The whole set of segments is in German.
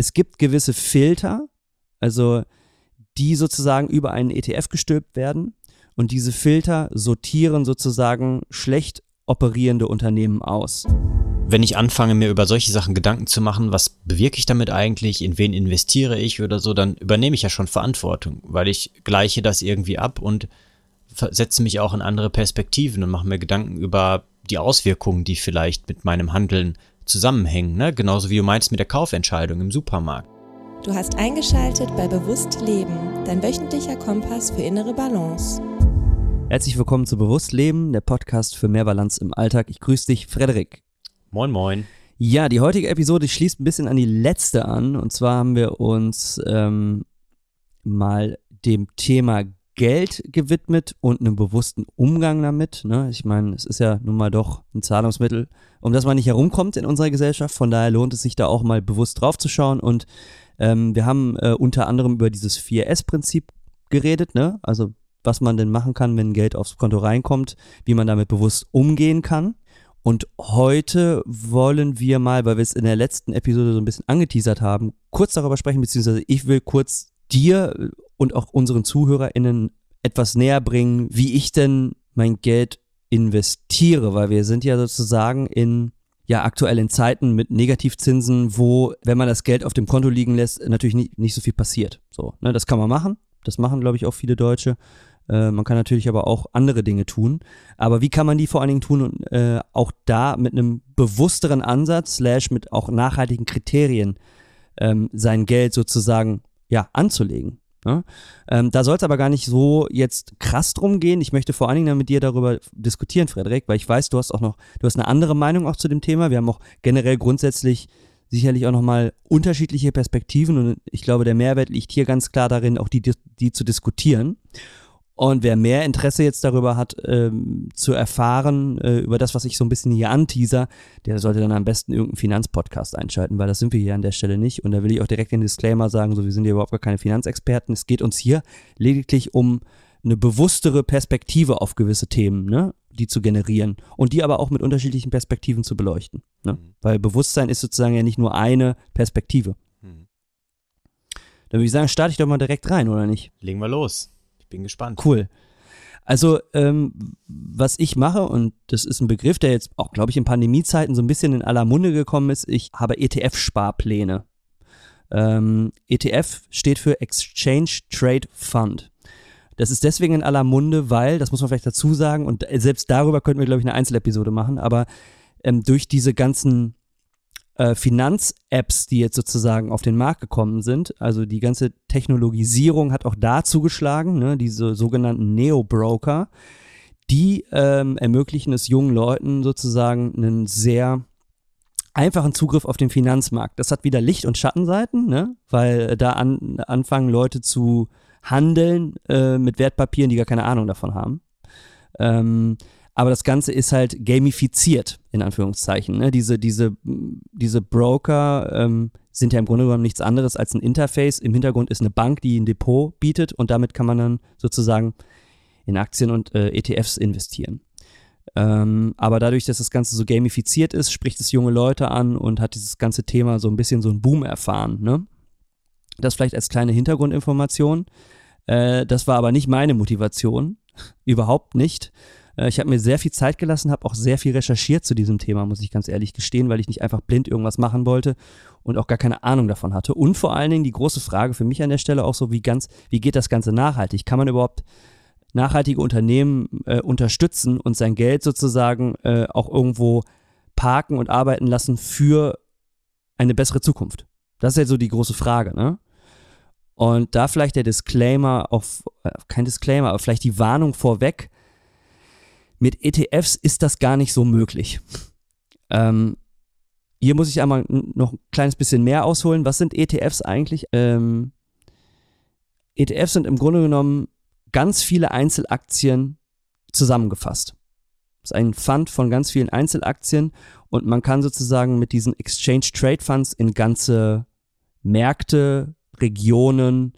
Es gibt gewisse Filter, also die sozusagen über einen ETF gestülpt werden und diese Filter sortieren sozusagen schlecht operierende Unternehmen aus. Wenn ich anfange, mir über solche Sachen Gedanken zu machen, was bewirke ich damit eigentlich, in wen investiere ich oder so, dann übernehme ich ja schon Verantwortung, weil ich gleiche das irgendwie ab und setze mich auch in andere Perspektiven und mache mir Gedanken über die Auswirkungen, die vielleicht mit meinem Handeln zusammenhängen, ne? genauso wie du meinst mit der Kaufentscheidung im Supermarkt. Du hast eingeschaltet bei Bewusst Leben, dein wöchentlicher Kompass für innere Balance. Herzlich willkommen zu Bewusst Leben, der Podcast für mehr Balance im Alltag. Ich grüße dich, Frederik. Moin, moin. Ja, die heutige Episode schließt ein bisschen an die letzte an. Und zwar haben wir uns ähm, mal dem Thema Geld gewidmet und einem bewussten Umgang damit. Ne? Ich meine, es ist ja nun mal doch ein Zahlungsmittel, um das man nicht herumkommt in unserer Gesellschaft. Von daher lohnt es sich da auch mal bewusst drauf zu schauen. Und ähm, wir haben äh, unter anderem über dieses 4S-Prinzip geredet, ne? Also was man denn machen kann, wenn Geld aufs Konto reinkommt, wie man damit bewusst umgehen kann. Und heute wollen wir mal, weil wir es in der letzten Episode so ein bisschen angeteasert haben, kurz darüber sprechen, beziehungsweise ich will kurz dir und auch unseren ZuhörerInnen etwas näher bringen, wie ich denn mein Geld investiere, weil wir sind ja sozusagen in ja aktuell in Zeiten mit Negativzinsen, wo, wenn man das Geld auf dem Konto liegen lässt, natürlich nicht, nicht so viel passiert. So, ne, das kann man machen. Das machen, glaube ich, auch viele Deutsche. Äh, man kann natürlich aber auch andere Dinge tun. Aber wie kann man die vor allen Dingen tun und äh, auch da mit einem bewussteren Ansatz, slash mit auch nachhaltigen Kriterien ähm, sein Geld sozusagen ja anzulegen. Ne? Ähm, da soll es aber gar nicht so jetzt krass drum gehen. Ich möchte vor allen Dingen mit dir darüber diskutieren, Frederik, weil ich weiß, du hast auch noch, du hast eine andere Meinung auch zu dem Thema. Wir haben auch generell grundsätzlich sicherlich auch nochmal unterschiedliche Perspektiven und ich glaube, der Mehrwert liegt hier ganz klar darin, auch die, die zu diskutieren. Und wer mehr Interesse jetzt darüber hat, ähm, zu erfahren, äh, über das, was ich so ein bisschen hier anteaser, der sollte dann am besten irgendeinen Finanzpodcast einschalten, weil das sind wir hier an der Stelle nicht. Und da will ich auch direkt den Disclaimer sagen, so wir sind hier überhaupt gar keine Finanzexperten. Es geht uns hier lediglich um eine bewusstere Perspektive auf gewisse Themen, ne? die zu generieren und die aber auch mit unterschiedlichen Perspektiven zu beleuchten. Ne? Mhm. Weil Bewusstsein ist sozusagen ja nicht nur eine Perspektive. Mhm. Dann würde ich sagen, starte ich doch mal direkt rein, oder nicht? Legen wir los bin gespannt. Cool. Also, ähm, was ich mache, und das ist ein Begriff, der jetzt auch, glaube ich, in Pandemiezeiten so ein bisschen in aller Munde gekommen ist, ich habe ETF-Sparpläne. Ähm, ETF steht für Exchange Trade Fund. Das ist deswegen in aller Munde, weil, das muss man vielleicht dazu sagen, und selbst darüber könnten wir, glaube ich, eine Einzelepisode machen, aber ähm, durch diese ganzen äh, Finanz-Apps, die jetzt sozusagen auf den Markt gekommen sind, also die ganze Technologisierung hat auch da zugeschlagen, ne, diese sogenannten Neo-Broker, die ähm, ermöglichen es jungen Leuten sozusagen einen sehr einfachen Zugriff auf den Finanzmarkt. Das hat wieder Licht- und Schattenseiten, ne? weil da an, anfangen Leute zu handeln äh, mit Wertpapieren, die gar keine Ahnung davon haben. Ähm, aber das Ganze ist halt gamifiziert, in Anführungszeichen. Ne? Diese, diese, diese Broker ähm, sind ja im Grunde genommen nichts anderes als ein Interface. Im Hintergrund ist eine Bank, die ein Depot bietet und damit kann man dann sozusagen in Aktien und äh, ETFs investieren. Ähm, aber dadurch, dass das Ganze so gamifiziert ist, spricht es junge Leute an und hat dieses ganze Thema so ein bisschen so einen Boom erfahren. Ne? Das vielleicht als kleine Hintergrundinformation. Äh, das war aber nicht meine Motivation, überhaupt nicht, ich habe mir sehr viel Zeit gelassen, habe auch sehr viel recherchiert zu diesem Thema, muss ich ganz ehrlich gestehen, weil ich nicht einfach blind irgendwas machen wollte und auch gar keine Ahnung davon hatte. Und vor allen Dingen die große Frage für mich an der Stelle auch so, wie ganz, wie geht das Ganze nachhaltig? Kann man überhaupt nachhaltige Unternehmen äh, unterstützen und sein Geld sozusagen äh, auch irgendwo parken und arbeiten lassen für eine bessere Zukunft? Das ist ja so die große Frage, ne? Und da vielleicht der Disclaimer auf, äh, kein Disclaimer, aber vielleicht die Warnung vorweg, mit ETFs ist das gar nicht so möglich. Ähm, hier muss ich einmal noch ein kleines bisschen mehr ausholen. Was sind ETFs eigentlich? Ähm, ETFs sind im Grunde genommen ganz viele Einzelaktien zusammengefasst. Das ist ein Fund von ganz vielen Einzelaktien und man kann sozusagen mit diesen Exchange Trade Funds in ganze Märkte, Regionen,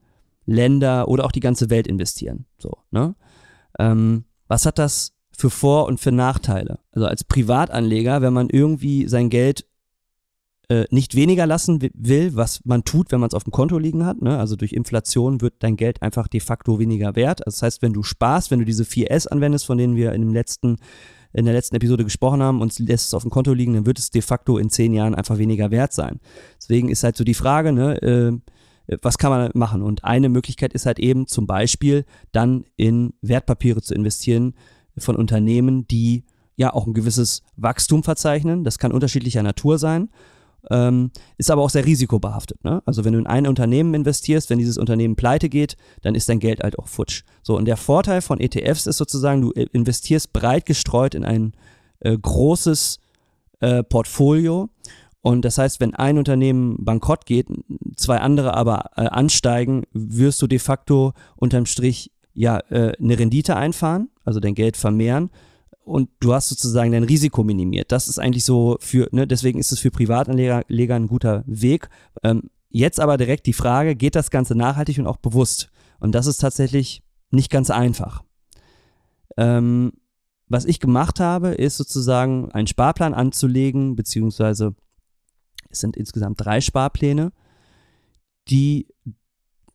Länder oder auch die ganze Welt investieren. So, ne? Ähm, was hat das für Vor- und für Nachteile. Also als Privatanleger, wenn man irgendwie sein Geld äh, nicht weniger lassen will, was man tut, wenn man es auf dem Konto liegen hat. Ne? Also durch Inflation wird dein Geld einfach de facto weniger wert. Also das heißt, wenn du sparst, wenn du diese 4S anwendest, von denen wir in dem letzten in der letzten Episode gesprochen haben und lässt es auf dem Konto liegen, dann wird es de facto in zehn Jahren einfach weniger wert sein. Deswegen ist halt so die Frage, ne, äh, was kann man machen? Und eine Möglichkeit ist halt eben zum Beispiel dann in Wertpapiere zu investieren von Unternehmen, die ja auch ein gewisses Wachstum verzeichnen. Das kann unterschiedlicher Natur sein ähm, ist aber auch sehr risikobehaftet. Ne? Also wenn du in ein Unternehmen investierst, wenn dieses Unternehmen pleite geht, dann ist dein Geld halt auch futsch. So, und der Vorteil von ETFs ist sozusagen, du investierst breit gestreut in ein äh, großes äh, Portfolio. Und das heißt, wenn ein Unternehmen bankrott geht, zwei andere aber äh, ansteigen, wirst du de facto unterm Strich ja äh, eine Rendite einfahren, also dein Geld vermehren und du hast sozusagen dein Risiko minimiert. Das ist eigentlich so für, ne, deswegen ist es für Privatanleger ein guter Weg. Ähm, jetzt aber direkt die Frage, geht das Ganze nachhaltig und auch bewusst? Und das ist tatsächlich nicht ganz einfach. Ähm, was ich gemacht habe, ist sozusagen einen Sparplan anzulegen, beziehungsweise es sind insgesamt drei Sparpläne, die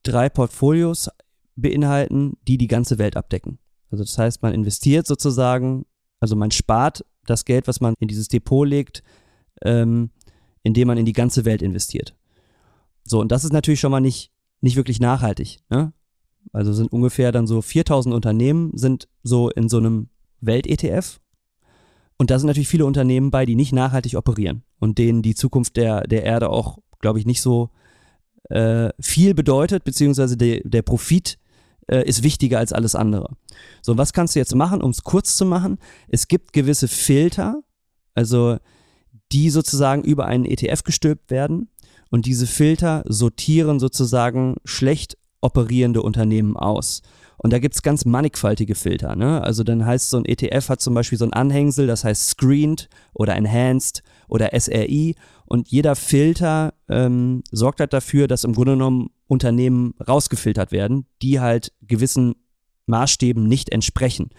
drei Portfolios beinhalten, die die ganze Welt abdecken. Also das heißt, man investiert sozusagen also man spart das Geld, was man in dieses Depot legt, ähm, indem man in die ganze Welt investiert. So, und das ist natürlich schon mal nicht, nicht wirklich nachhaltig. Ne? Also sind ungefähr dann so 4000 Unternehmen sind so in so einem Welt-ETF. Und da sind natürlich viele Unternehmen bei, die nicht nachhaltig operieren und denen die Zukunft der, der Erde auch, glaube ich, nicht so äh, viel bedeutet, beziehungsweise de, der Profit äh, ist wichtiger als alles andere. So, was kannst du jetzt machen, um es kurz zu machen? Es gibt gewisse Filter, also die sozusagen über einen ETF gestülpt werden und diese Filter sortieren sozusagen schlecht operierende Unternehmen aus. Und da gibt's ganz mannigfaltige Filter. Ne? Also dann heißt so ein ETF hat zum Beispiel so ein Anhängsel, das heißt Screened oder Enhanced oder SRI. Und jeder Filter ähm, sorgt halt dafür, dass im Grunde genommen Unternehmen rausgefiltert werden, die halt gewissen Maßstäben nicht entsprechen.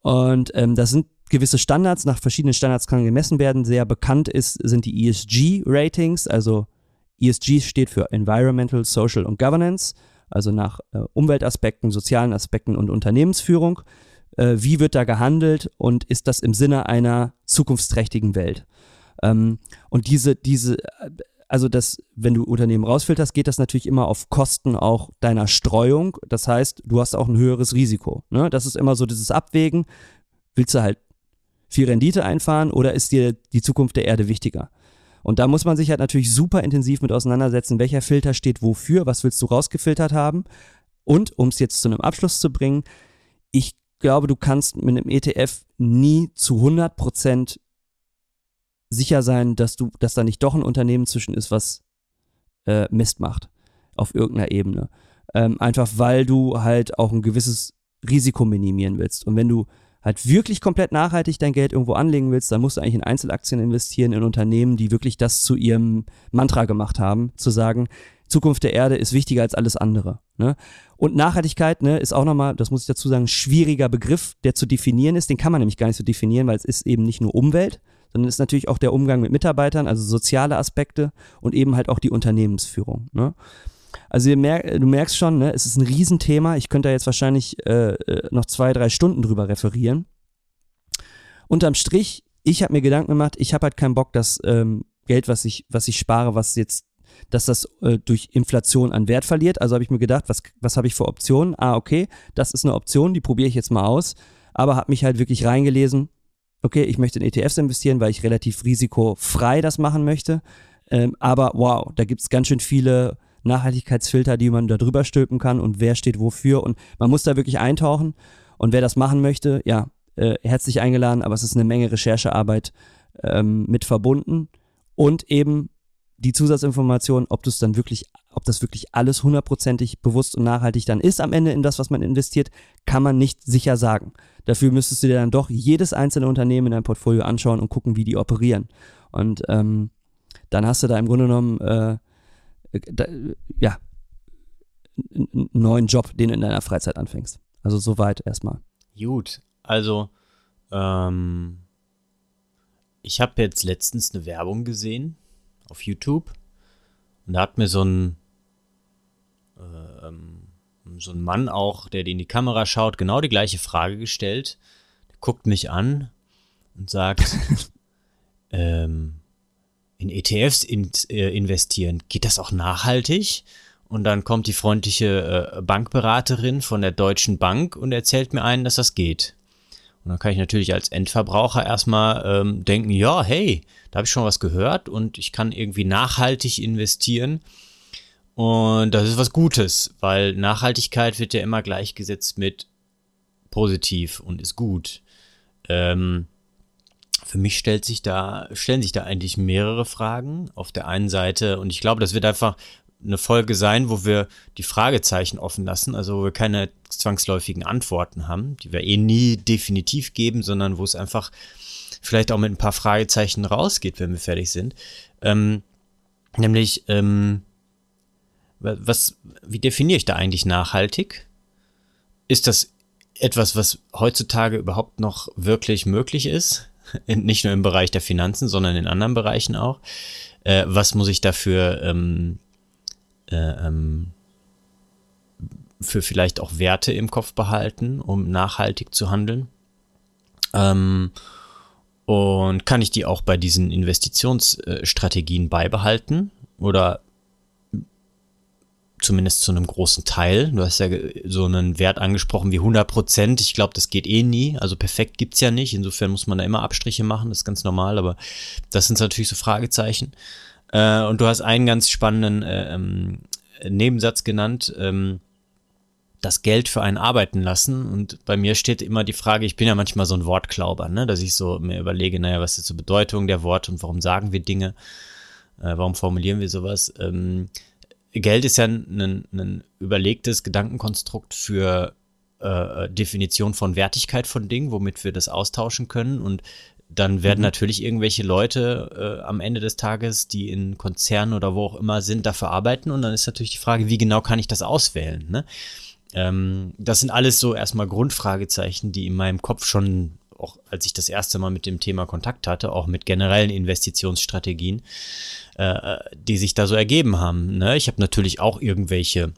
Und ähm, das sind gewisse Standards, nach verschiedenen Standards kann gemessen werden. Sehr bekannt ist, sind die ESG-Ratings, also ESG steht für Environmental, Social und Governance, also nach äh, Umweltaspekten, sozialen Aspekten und Unternehmensführung. Äh, wie wird da gehandelt und ist das im Sinne einer zukunftsträchtigen Welt? Ähm, und diese, diese, also das, wenn du Unternehmen rausfilterst, geht das natürlich immer auf Kosten auch deiner Streuung. Das heißt, du hast auch ein höheres Risiko. Ne? Das ist immer so dieses Abwägen. Willst du halt viel Rendite einfahren oder ist dir die Zukunft der Erde wichtiger? Und da muss man sich halt natürlich super intensiv mit auseinandersetzen, welcher Filter steht wofür, was willst du rausgefiltert haben. Und um es jetzt zu einem Abschluss zu bringen, ich glaube, du kannst mit einem ETF nie zu 100 Prozent sicher sein, dass du, dass da nicht doch ein Unternehmen zwischen ist, was äh, Mist macht auf irgendeiner Ebene. Ähm, einfach weil du halt auch ein gewisses Risiko minimieren willst. Und wenn du halt wirklich komplett nachhaltig dein Geld irgendwo anlegen willst, dann musst du eigentlich in Einzelaktien investieren, in Unternehmen, die wirklich das zu ihrem Mantra gemacht haben, zu sagen, Zukunft der Erde ist wichtiger als alles andere. Ne? Und Nachhaltigkeit ne, ist auch nochmal, das muss ich dazu sagen, ein schwieriger Begriff, der zu definieren ist. Den kann man nämlich gar nicht so definieren, weil es ist eben nicht nur Umwelt, sondern ist natürlich auch der Umgang mit Mitarbeitern, also soziale Aspekte und eben halt auch die Unternehmensführung. Ne? Also du merkst schon, ne, es ist ein Riesenthema. Ich könnte da jetzt wahrscheinlich äh, äh, noch zwei, drei Stunden drüber referieren. Unterm Strich, ich habe mir Gedanken gemacht, ich habe halt keinen Bock, dass ähm, Geld, was ich, was ich spare, was jetzt, dass das äh, durch Inflation an Wert verliert. Also habe ich mir gedacht, was, was habe ich für Optionen? Ah, okay, das ist eine Option, die probiere ich jetzt mal aus. Aber habe mich halt wirklich reingelesen, okay, ich möchte in ETFs investieren, weil ich relativ risikofrei das machen möchte. Ähm, aber wow, da gibt es ganz schön viele Nachhaltigkeitsfilter, die man da drüber stülpen kann und wer steht wofür. Und man muss da wirklich eintauchen. Und wer das machen möchte, ja, äh, herzlich eingeladen, aber es ist eine Menge Recherchearbeit ähm, mit verbunden. Und eben die Zusatzinformation, ob du dann wirklich, ob das wirklich alles hundertprozentig bewusst und nachhaltig dann ist am Ende in das, was man investiert, kann man nicht sicher sagen. Dafür müsstest du dir dann doch jedes einzelne Unternehmen in deinem Portfolio anschauen und gucken, wie die operieren. Und ähm, dann hast du da im Grunde genommen äh, da, ja einen neuen Job, den du in deiner Freizeit anfängst. Also soweit erstmal. Gut, also ähm, ich habe jetzt letztens eine Werbung gesehen auf YouTube. Und da hat mir so ein, äh, ähm, so ein Mann auch, der in die Kamera schaut, genau die gleiche Frage gestellt. Der guckt mich an und sagt, ähm, in ETFs in, äh, investieren, geht das auch nachhaltig? Und dann kommt die freundliche äh, Bankberaterin von der Deutschen Bank und erzählt mir einen, dass das geht. Und dann kann ich natürlich als Endverbraucher erstmal ähm, denken, ja, hey, da habe ich schon was gehört und ich kann irgendwie nachhaltig investieren. Und das ist was Gutes, weil Nachhaltigkeit wird ja immer gleichgesetzt mit positiv und ist gut. Ähm, für mich stellt sich da, stellen sich da eigentlich mehrere Fragen. Auf der einen Seite, und ich glaube, das wird einfach eine Folge sein, wo wir die Fragezeichen offen lassen, also wo wir keine zwangsläufigen Antworten haben, die wir eh nie definitiv geben, sondern wo es einfach vielleicht auch mit ein paar Fragezeichen rausgeht, wenn wir fertig sind. Ähm, nämlich, ähm, was, wie definiere ich da eigentlich nachhaltig? Ist das etwas, was heutzutage überhaupt noch wirklich möglich ist? Nicht nur im Bereich der Finanzen, sondern in anderen Bereichen auch. Äh, was muss ich dafür ähm, äh, ähm, für vielleicht auch Werte im Kopf behalten, um nachhaltig zu handeln? Ähm, und kann ich die auch bei diesen Investitionsstrategien beibehalten? Oder zumindest zu einem großen Teil. Du hast ja so einen Wert angesprochen wie 100 Prozent. Ich glaube, das geht eh nie. Also perfekt gibt's ja nicht. Insofern muss man da immer Abstriche machen. Das ist ganz normal. Aber das sind natürlich so Fragezeichen. Äh, und du hast einen ganz spannenden äh, ähm, Nebensatz genannt. Ähm, das Geld für einen arbeiten lassen. Und bei mir steht immer die Frage, ich bin ja manchmal so ein Wortklauber, ne? dass ich so mir überlege, naja, was ist die Bedeutung der Worte und warum sagen wir Dinge? Äh, warum formulieren wir sowas? Ähm, Geld ist ja ein, ein überlegtes Gedankenkonstrukt für äh, Definition von Wertigkeit von Dingen, womit wir das austauschen können. Und dann werden mhm. natürlich irgendwelche Leute äh, am Ende des Tages, die in Konzernen oder wo auch immer sind, dafür arbeiten. Und dann ist natürlich die Frage, wie genau kann ich das auswählen? Ne? Ähm, das sind alles so erstmal Grundfragezeichen, die in meinem Kopf schon, auch als ich das erste Mal mit dem Thema Kontakt hatte, auch mit generellen Investitionsstrategien, äh, die sich da so ergeben haben. Ne? Ich habe natürlich auch irgendwelche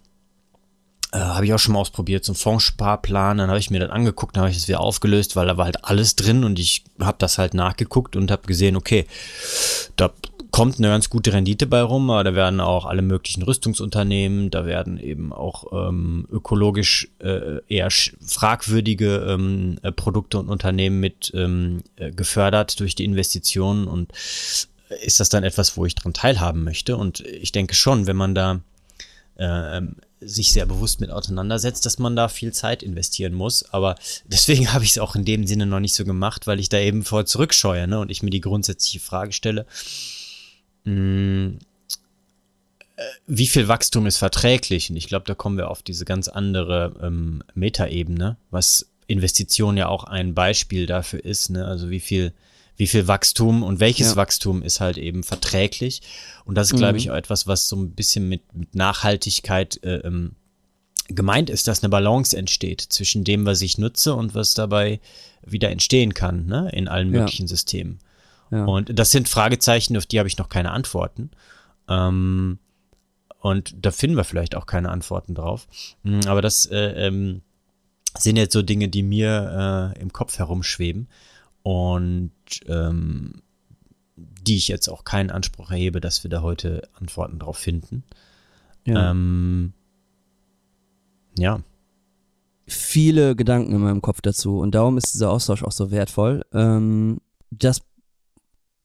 äh, habe ich auch schon mal ausprobiert, so ein Fondssparplan, dann habe ich mir das angeguckt, dann habe ich das wieder aufgelöst, weil da war halt alles drin und ich habe das halt nachgeguckt und habe gesehen, okay, da kommt eine ganz gute Rendite bei rum, aber da werden auch alle möglichen Rüstungsunternehmen, da werden eben auch ähm, ökologisch äh, eher fragwürdige ähm, äh, Produkte und Unternehmen mit ähm, äh, gefördert durch die Investitionen und ist das dann etwas, wo ich dran teilhaben möchte? Und ich denke schon, wenn man da äh, sich sehr bewusst mit auseinandersetzt, dass man da viel Zeit investieren muss. Aber deswegen habe ich es auch in dem Sinne noch nicht so gemacht, weil ich da eben vor zurückscheue ne? und ich mir die grundsätzliche Frage stelle, mh, hm, äh, wie viel Wachstum ist verträglich? Und ich glaube, da kommen wir auf diese ganz andere ähm, Metaebene, was Investition ja auch ein Beispiel dafür ist. Ne? Also wie viel wie viel Wachstum und welches ja. Wachstum ist halt eben verträglich. Und das ist, glaube ich, mhm. auch etwas, was so ein bisschen mit, mit Nachhaltigkeit äh, ähm, gemeint ist, dass eine Balance entsteht zwischen dem, was ich nutze und was dabei wieder entstehen kann, ne, in allen möglichen ja. Systemen. Ja. Und das sind Fragezeichen, auf die habe ich noch keine Antworten. Ähm, und da finden wir vielleicht auch keine Antworten drauf. Hm, aber das äh, ähm, sind jetzt so Dinge, die mir äh, im Kopf herumschweben und ähm, die ich jetzt auch keinen Anspruch erhebe, dass wir da heute Antworten drauf finden. Ja. Ähm, ja. Viele Gedanken in meinem Kopf dazu und darum ist dieser Austausch auch so wertvoll. Ähm, das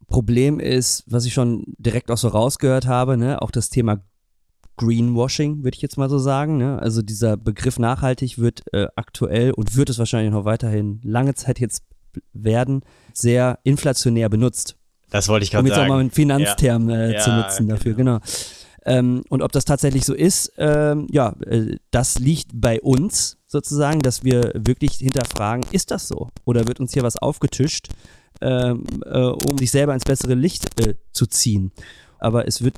Problem ist, was ich schon direkt auch so rausgehört habe, ne, auch das Thema Greenwashing, würde ich jetzt mal so sagen. Ne? Also dieser Begriff nachhaltig wird äh, aktuell und wird es wahrscheinlich noch weiterhin lange Zeit jetzt werden sehr inflationär benutzt. Das wollte ich gerade sagen. Um jetzt auch mal einen Finanzterm ja. äh, zu nutzen ja, dafür, genau. genau. Ähm, und ob das tatsächlich so ist, ähm, ja, äh, das liegt bei uns sozusagen, dass wir wirklich hinterfragen, ist das so? Oder wird uns hier was aufgetischt, ähm, äh, um sich selber ins bessere Licht äh, zu ziehen? Aber es wird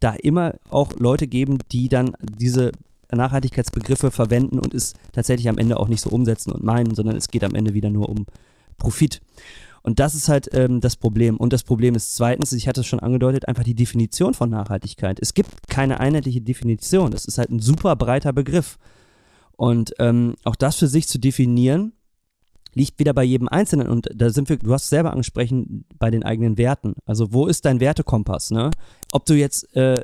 da immer auch Leute geben, die dann diese Nachhaltigkeitsbegriffe verwenden und es tatsächlich am Ende auch nicht so umsetzen und meinen, sondern es geht am Ende wieder nur um Profit. Und das ist halt ähm, das Problem. Und das Problem ist zweitens, ich hatte es schon angedeutet, einfach die Definition von Nachhaltigkeit. Es gibt keine einheitliche Definition. Das ist halt ein super breiter Begriff. Und ähm, auch das für sich zu definieren, liegt wieder bei jedem Einzelnen. Und da sind wir, du hast es selber angesprochen, bei den eigenen Werten. Also wo ist dein Wertekompass? Ne? Ob du jetzt äh,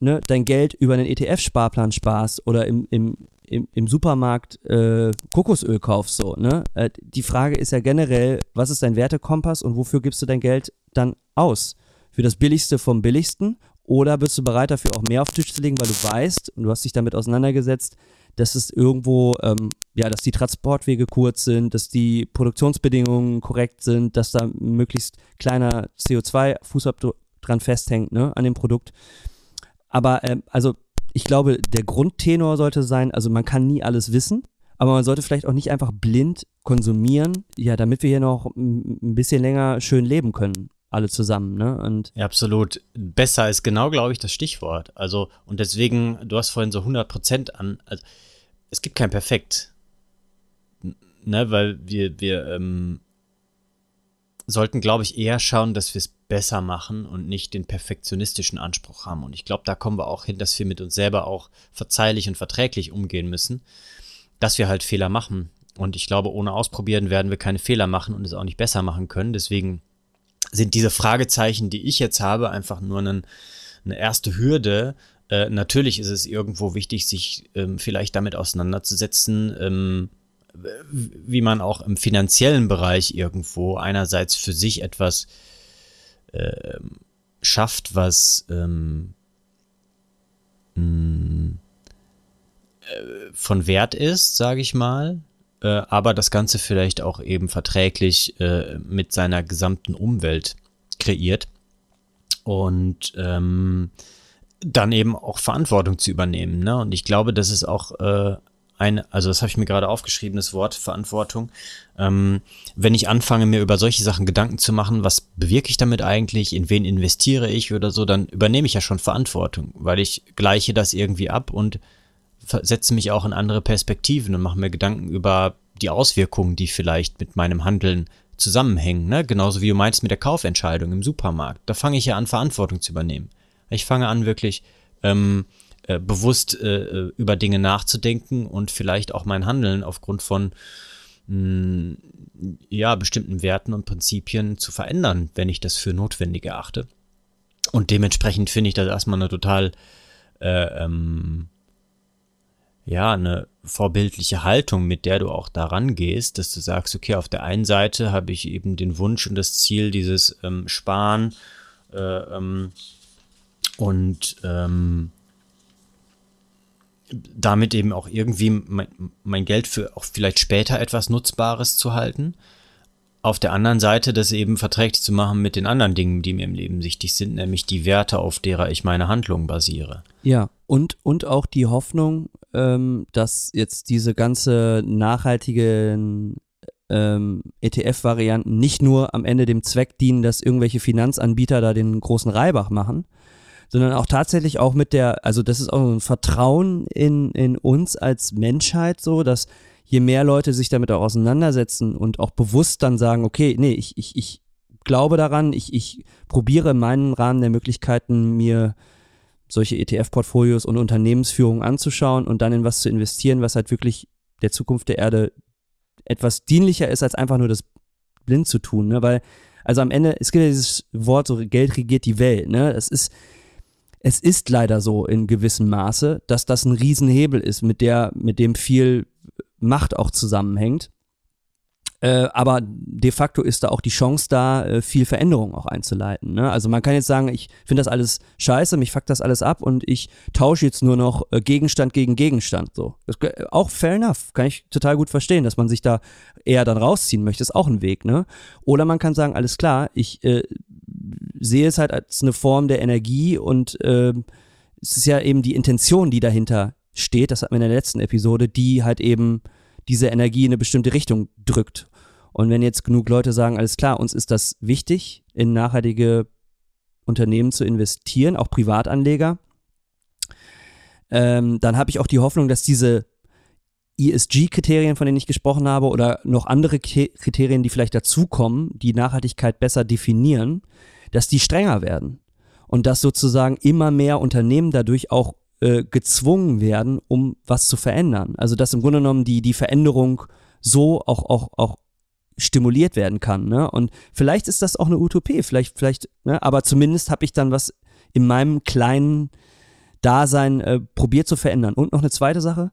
ne, dein Geld über einen ETF-Sparplan sparst oder im, im, im, im Supermarkt äh, Kokosöl kaufst, so, ne? Äh, die Frage ist ja generell, was ist dein Wertekompass und wofür gibst du dein Geld dann aus? Für das Billigste vom Billigsten oder bist du bereit dafür auch mehr auf den Tisch zu legen, weil du weißt und du hast dich damit auseinandergesetzt, dass es irgendwo, ähm, ja, dass die Transportwege kurz sind, dass die Produktionsbedingungen korrekt sind, dass da möglichst kleiner CO2-Fußabdruck dran festhängt, ne, an dem Produkt. Aber ähm, also ich glaube, der Grundtenor sollte sein, also man kann nie alles wissen, aber man sollte vielleicht auch nicht einfach blind konsumieren, ja, damit wir hier noch ein bisschen länger schön leben können alle zusammen, ne? Und ja, absolut. Besser ist genau, glaube ich, das Stichwort. Also, und deswegen, du hast vorhin so 100 Prozent an, also, es gibt kein Perfekt. Ne, weil wir, wir, ähm, sollten, glaube ich, eher schauen, dass wir es besser machen und nicht den perfektionistischen Anspruch haben. Und ich glaube, da kommen wir auch hin, dass wir mit uns selber auch verzeihlich und verträglich umgehen müssen, dass wir halt Fehler machen. Und ich glaube, ohne Ausprobieren werden wir keine Fehler machen und es auch nicht besser machen können. Deswegen sind diese Fragezeichen, die ich jetzt habe, einfach nur einen, eine erste Hürde. Äh, natürlich ist es irgendwo wichtig, sich ähm, vielleicht damit auseinanderzusetzen, ähm, wie man auch im finanziellen Bereich irgendwo einerseits für sich etwas äh, schafft, was ähm, mh, mm, äh, von Wert ist, sage ich mal, äh, aber das Ganze vielleicht auch eben verträglich äh, mit seiner gesamten Umwelt kreiert und ähm, dann eben auch Verantwortung zu übernehmen. Ne? Und ich glaube, das ist auch eine, also das habe ich mir gerade aufgeschrieben, das Wort Verantwortung. Ähm, wenn ich anfange, mir über solche Sachen Gedanken zu machen, was bewirke ich damit eigentlich, in wen investiere ich oder so, dann übernehme ich ja schon Verantwortung, weil ich gleiche das irgendwie ab und setze mich auch in andere Perspektiven und mache mir Gedanken über die Auswirkungen, die vielleicht mit meinem Handeln zusammenhängen. Ne? Genauso wie du meinst mit der Kaufentscheidung im Supermarkt. Da fange ich ja an, Verantwortung zu übernehmen. Ich fange an, wirklich ähm, äh, bewusst äh, äh, über Dinge nachzudenken und vielleicht auch mein Handeln aufgrund von mh, mm, ja, bestimmten Werten und Prinzipien zu verändern, wenn ich das für notwendig erachte. Und dementsprechend finde ich das erstmal eine total äh, ähm, ja, eine vorbildliche Haltung, mit der du auch daran gehst, dass du sagst, okay, auf der einen Seite habe ich eben den Wunsch und das Ziel dieses ähm, Sparen äh, ähm, und ähm, damit eben auch irgendwie mein, mein Geld für auch vielleicht später etwas Nutzbares zu halten. Auf der anderen Seite das eben verträglich zu machen mit den anderen Dingen, die mir im Leben wichtig sind, nämlich die Werte, auf derer ich meine Handlungen basiere. Ja, und, und auch die Hoffnung, ähm, dass jetzt diese ganze nachhaltigen ähm, ETF-Varianten nicht nur am Ende dem Zweck dienen, dass irgendwelche Finanzanbieter da den großen Reibach machen, sondern auch tatsächlich auch mit der, also das ist auch ein Vertrauen in, in uns als Menschheit so, dass je mehr Leute sich damit auch auseinandersetzen und auch bewusst dann sagen, okay, nee, ich, ich, ich glaube daran, ich, ich probiere in meinem Rahmen der Möglichkeiten, mir solche ETF-Portfolios und Unternehmensführung anzuschauen und dann in was zu investieren, was halt wirklich der Zukunft der Erde etwas dienlicher ist, als einfach nur das blind zu tun, ne? Weil, also am Ende, es gibt ja dieses Wort, so Geld regiert die Welt, ne? Es ist, es ist leider so in gewissem Maße, dass das ein Riesenhebel ist, mit der, mit dem viel Macht auch zusammenhängt. Äh, aber de facto ist da auch die Chance da, äh, viel Veränderung auch einzuleiten. Ne? Also man kann jetzt sagen, ich finde das alles scheiße, mich fuckt das alles ab und ich tausche jetzt nur noch äh, Gegenstand gegen Gegenstand. So. Das, auch fair enough, kann ich total gut verstehen, dass man sich da eher dann rausziehen möchte, ist auch ein Weg. Ne? Oder man kann sagen, alles klar, ich äh, sehe es halt als eine Form der Energie und äh, es ist ja eben die Intention, die dahinter steht, das hatten wir in der letzten Episode, die halt eben diese Energie in eine bestimmte Richtung drückt. Und wenn jetzt genug Leute sagen, alles klar, uns ist das wichtig, in nachhaltige Unternehmen zu investieren, auch Privatanleger, ähm, dann habe ich auch die Hoffnung, dass diese ESG-Kriterien, von denen ich gesprochen habe, oder noch andere Kriterien, die vielleicht dazukommen, die Nachhaltigkeit besser definieren, dass die strenger werden. Und dass sozusagen immer mehr Unternehmen dadurch auch äh, gezwungen werden, um was zu verändern. Also dass im Grunde genommen die, die Veränderung so auch, auch, auch stimuliert werden kann. Ne? Und vielleicht ist das auch eine Utopie, vielleicht, vielleicht, ne? aber zumindest habe ich dann was in meinem kleinen Dasein äh, probiert zu verändern. Und noch eine zweite Sache,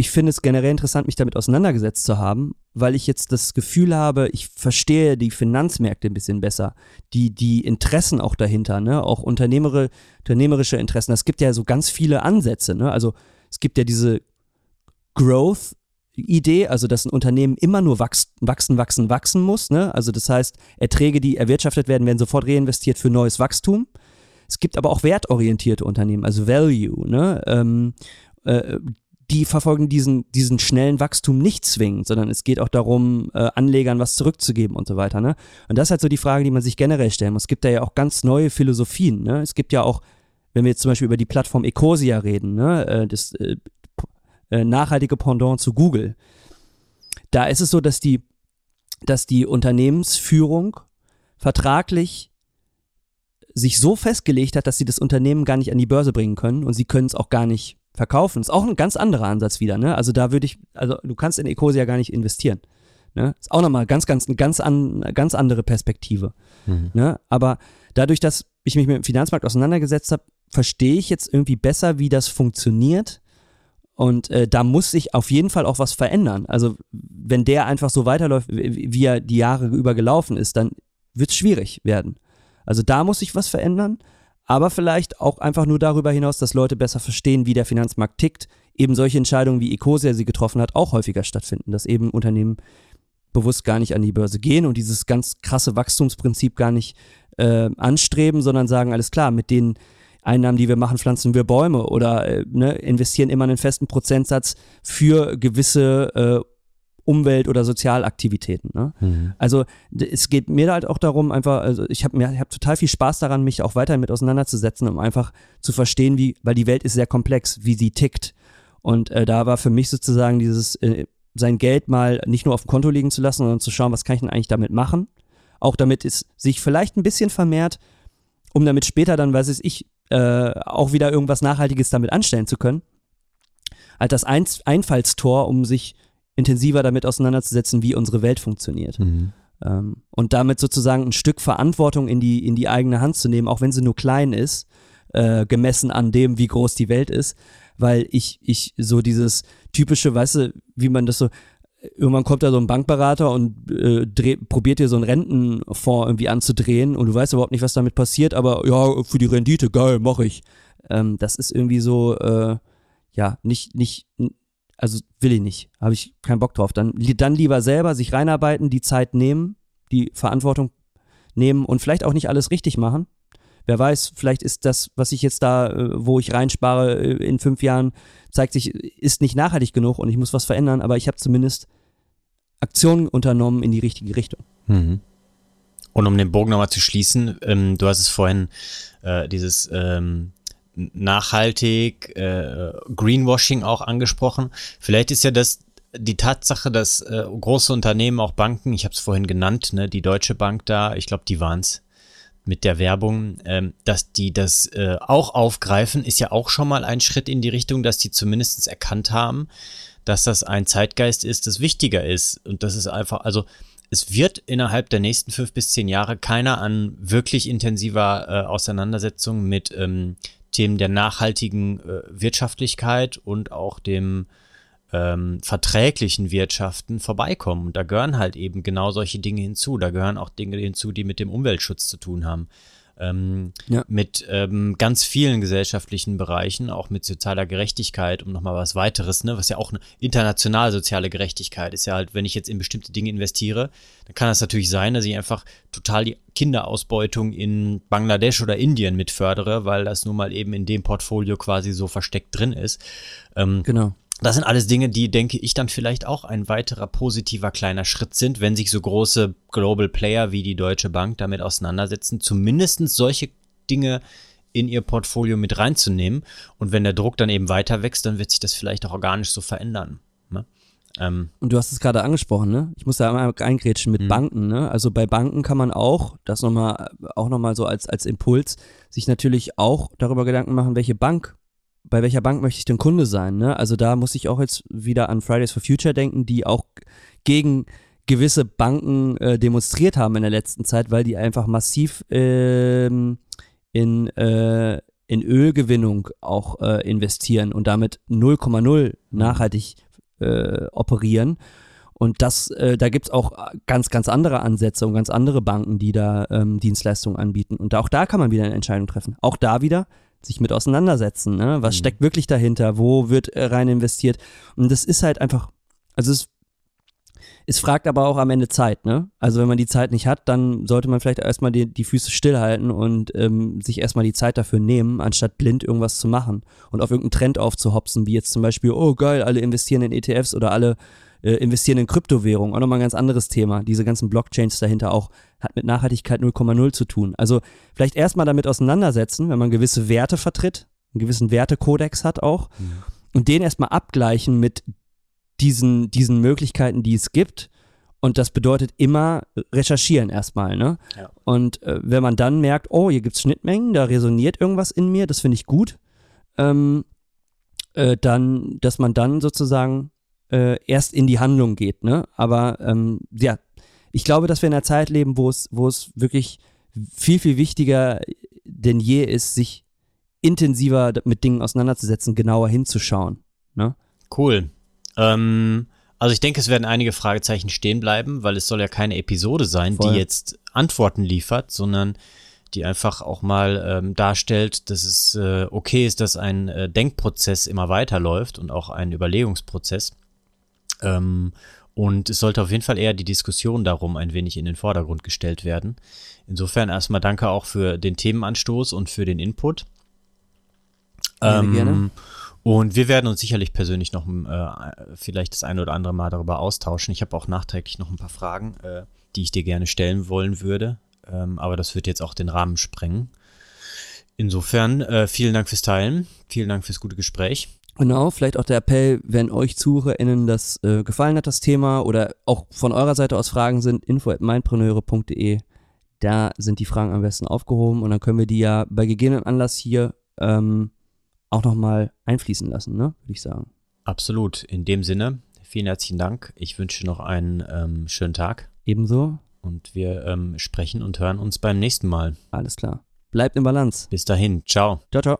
ich finde es generell interessant, mich damit auseinandergesetzt zu haben, weil ich jetzt das Gefühl habe, ich verstehe die Finanzmärkte ein bisschen besser, die, die Interessen auch dahinter, ne, auch unternehmere, unternehmerische Interessen. Es gibt ja so ganz viele Ansätze, ne, also es gibt ja diese Growth Idee, also dass ein Unternehmen immer nur wachsen, wachsen, wachsen, wachsen muss. Ne? Also das heißt, Erträge, die erwirtschaftet werden, werden sofort reinvestiert für neues Wachstum. Es gibt aber auch wertorientierte Unternehmen, also Value. Ne? Ähm, äh, die verfolgen diesen, diesen schnellen Wachstum nicht zwingend, sondern es geht auch darum, äh, Anlegern was zurückzugeben und so weiter. Ne? Und das ist halt so die Frage, die man sich generell stellen muss. Es gibt da ja auch ganz neue Philosophien. Ne? Es gibt ja auch, wenn wir jetzt zum Beispiel über die Plattform Ecosia reden, ne? äh, das äh, äh, nachhaltige Pendant zu Google, da ist es so, dass die, dass die Unternehmensführung vertraglich sich so festgelegt hat, dass sie das Unternehmen gar nicht an die Börse bringen können und sie können es auch gar nicht verkaufen. Ist auch ein ganz anderer Ansatz wieder, ne? Also da würde ich, also du kannst in Ecosia gar nicht investieren. Ne? Ist auch nochmal ganz, ganz, eine ganz, an, ganz andere Perspektive. Mhm. Ne? Aber dadurch, dass ich mich mit dem Finanzmarkt auseinandergesetzt habe, verstehe ich jetzt irgendwie besser, wie das funktioniert. Und äh, da muss sich auf jeden Fall auch was verändern. Also wenn der einfach so weiterläuft, wie er die Jahre über gelaufen ist, dann wird es schwierig werden. Also da muss sich was verändern aber vielleicht auch einfach nur darüber hinaus, dass Leute besser verstehen, wie der Finanzmarkt tickt, eben solche Entscheidungen, wie Ecosia sie getroffen hat, auch häufiger stattfinden, dass eben Unternehmen bewusst gar nicht an die Börse gehen und dieses ganz krasse Wachstumsprinzip gar nicht äh, anstreben, sondern sagen, alles klar, mit den Einnahmen, die wir machen, pflanzen wir Bäume oder äh, ne, investieren immer einen festen Prozentsatz für gewisse äh, Umwelt- oder Sozialaktivitäten. Ne? Mhm. Also es geht mir halt auch darum, einfach, also ich habe mir hab total viel Spaß daran, mich auch weiterhin mit auseinanderzusetzen, um einfach zu verstehen, wie, weil die Welt ist sehr komplex, wie sie tickt. Und äh, da war für mich sozusagen dieses, äh, sein Geld mal nicht nur auf dem Konto liegen zu lassen, sondern zu schauen, was kann ich denn eigentlich damit machen. Auch damit es sich vielleicht ein bisschen vermehrt, um damit später dann, weiß ich, äh, auch wieder irgendwas Nachhaltiges damit anstellen zu können. Halt das Ein Einfallstor, um sich intensiver damit auseinanderzusetzen, wie unsere Welt funktioniert. Mhm. Ähm, und damit sozusagen ein Stück Verantwortung in die, in die eigene Hand zu nehmen, auch wenn sie nur klein ist, äh, gemessen an dem, wie groß die Welt ist. Weil ich, ich so dieses typische, weißt du, wie man das so, irgendwann kommt da so ein Bankberater und äh, dreht, probiert dir so einen Rentenfonds irgendwie anzudrehen und du weißt überhaupt nicht, was damit passiert, aber ja, für die Rendite, geil, mach ich. Ähm, das ist irgendwie so, äh, ja, nicht, nicht, also will ich nicht, habe ich keinen Bock drauf. Dann, dann lieber selber sich reinarbeiten, die Zeit nehmen, die Verantwortung nehmen und vielleicht auch nicht alles richtig machen. Wer weiß, vielleicht ist das, was ich jetzt da, äh, wo ich reinspare, äh, in fünf Jahren, zeigt sich, ist nicht nachhaltig genug und ich muss was verändern, aber ich habe zumindest Aktionen unternommen in die richtige Richtung. Mhm. Und um den Bogen nochmal zu schließen, ähm, du hast es vorhin, äh, dieses ähm, nachhaltig, äh, Greenwashing auch angesprochen. Vielleicht ist ja das die Tatsache, dass äh, große Unternehmen, auch Banken, ich habe es vorhin genannt, ne, die Deutsche Bank da, ich glaube, die waren's mit der Werbung, ähm, dass die das äh, auch aufgreifen, ist ja auch schon mal ein Schritt in die Richtung, dass die zumindest erkannt haben, dass das ein Zeitgeist ist, das wichtiger ist. Und das ist einfach, also es wird innerhalb der nächsten fünf bis zehn Jahre keiner an wirklich intensiver äh, Auseinandersetzung mit ähm, Themen der nachhaltigen äh, Wirtschaftlichkeit und auch dem ähm, verträglichen Wirtschaften vorbeikommen. Und da gehören halt eben genau solche Dinge hinzu. Da gehören auch Dinge hinzu, die mit dem Umweltschutz zu tun haben ähm, ja. mit ähm, ganz vielen gesellschaftlichen Bereichen, auch mit sozialer Gerechtigkeit, um nochmal was weiteres, ne, was ja auch eine international soziale Gerechtigkeit ist ja halt, wenn ich jetzt in bestimmte Dinge investiere, dann kann das natürlich sein, dass ich einfach total die Kinderausbeutung in Bangladesch oder Indien mitfördere, weil das nun mal eben in dem Portfolio quasi so versteckt drin ist. Ähm, genau. Das sind alles Dinge, die, denke ich, dann vielleicht auch ein weiterer positiver kleiner Schritt sind, wenn sich so große Global Player wie die Deutsche Bank damit auseinandersetzen, zumindestens solche Dinge in ihr Portfolio mit reinzunehmen. Und wenn der Druck dann eben weiter wächst, dann wird sich das vielleicht auch organisch so verändern. Ähm, Und du hast es gerade angesprochen, ne? Ich muss da einmal eingrätschen mit Mhm. Banken, ne? Also bei Banken kann man auch, das nochmal, auch nochmal so als, als Impuls, sich natürlich auch darüber Gedanken machen, welche Bank, bei welcher Bank möchte ich denn Kunde sein, ne? Also da muss ich auch jetzt wieder an Fridays for Future denken, die auch gegen gewisse Banken äh, demonstriert haben in der letzten Zeit, weil die einfach massiv ähm, in, äh, in Ölgewinnung auch äh, investieren und damit 0,0 nachhaltig äh, operieren. Und das, äh, da gibt's auch ganz, ganz andere Ansätze und ganz andere Banken, die da ähm, Dienstleistungen anbieten. Und auch da kann man wieder eine Entscheidung treffen. Auch da wieder sich mit auseinandersetzen. Ne? Was Mhm. steckt wirklich dahinter? Wo wird äh, rein investiert? Und das ist halt einfach, also es, es fragt aber auch am Ende Zeit. Ne? Also wenn man die Zeit nicht hat, dann sollte man vielleicht erstmal die, die Füße stillhalten und ähm, sich erstmal die Zeit dafür nehmen, anstatt blind irgendwas zu machen und auf irgendeinen Trend aufzuhopsen, wie jetzt zum Beispiel, oh geil, alle investieren in ETFs oder alle äh, investieren in Kryptowährungen. Auch nochmal ein ganz anderes Thema. Diese ganzen Blockchains dahinter auch hat mit Nachhaltigkeit 0,0 zu tun. Also vielleicht erstmal damit auseinandersetzen, wenn man gewisse Werte vertritt, einen gewissen Wertekodex hat auch und den erstmal abgleichen mit diesen, diesen Möglichkeiten, die es gibt. Und das bedeutet immer recherchieren erstmal, ne? Ja. Und äh, wenn man dann merkt, oh, hier gibt's Schnittmengen, da resoniert irgendwas in mir, das finde ich gut, ähm, äh, dann, dass man dann sozusagen äh, erst in die Handlung geht, ne? Aber ähm, ja, ich glaube, dass wir in einer Zeit leben, wo es, wo es wirklich viel, viel wichtiger denn je ist, sich intensiver mit Dingen auseinanderzusetzen, genauer hinzuschauen. Ne? Cool. Ähm, also ich denke, es werden einige Fragezeichen stehen bleiben, weil es soll ja keine Episode sein, Voll. die jetzt Antworten liefert, sondern die einfach auch mal ähm, darstellt, dass es äh, okay ist, dass ein äh, Denkprozess immer weiterläuft und auch ein Überlegungsprozess. Ähm, und es sollte auf jeden Fall eher die Diskussion darum ein wenig in den Vordergrund gestellt werden. Insofern erstmal danke auch für den Themenanstoß und für den Input. Gerne, gerne. Und wir werden uns sicherlich persönlich noch äh, vielleicht das eine oder andere Mal darüber austauschen. Ich habe auch nachträglich noch ein paar Fragen, äh, die ich dir gerne stellen wollen würde. Ähm, aber das wird jetzt auch den Rahmen sprengen. Insofern äh, vielen Dank fürs Teilen. Vielen Dank fürs gute Gespräch. Genau, vielleicht auch der Appell, wenn euch ZuhörerInnen das äh, gefallen hat, das Thema, oder auch von eurer Seite aus Fragen sind, info at mindpreneure.de. Da sind die Fragen am besten aufgehoben und dann können wir die ja bei gegebenem Anlass hier ähm, auch nochmal einfließen lassen, ne? Würde ich sagen. Absolut. In dem Sinne, vielen herzlichen Dank. Ich wünsche noch einen ähm, schönen Tag Ebenso, und wir ähm, sprechen und hören uns beim nächsten Mal. alles klar. Bleibt in Balance. Bis dahin. Ciao. Ciao, ciao.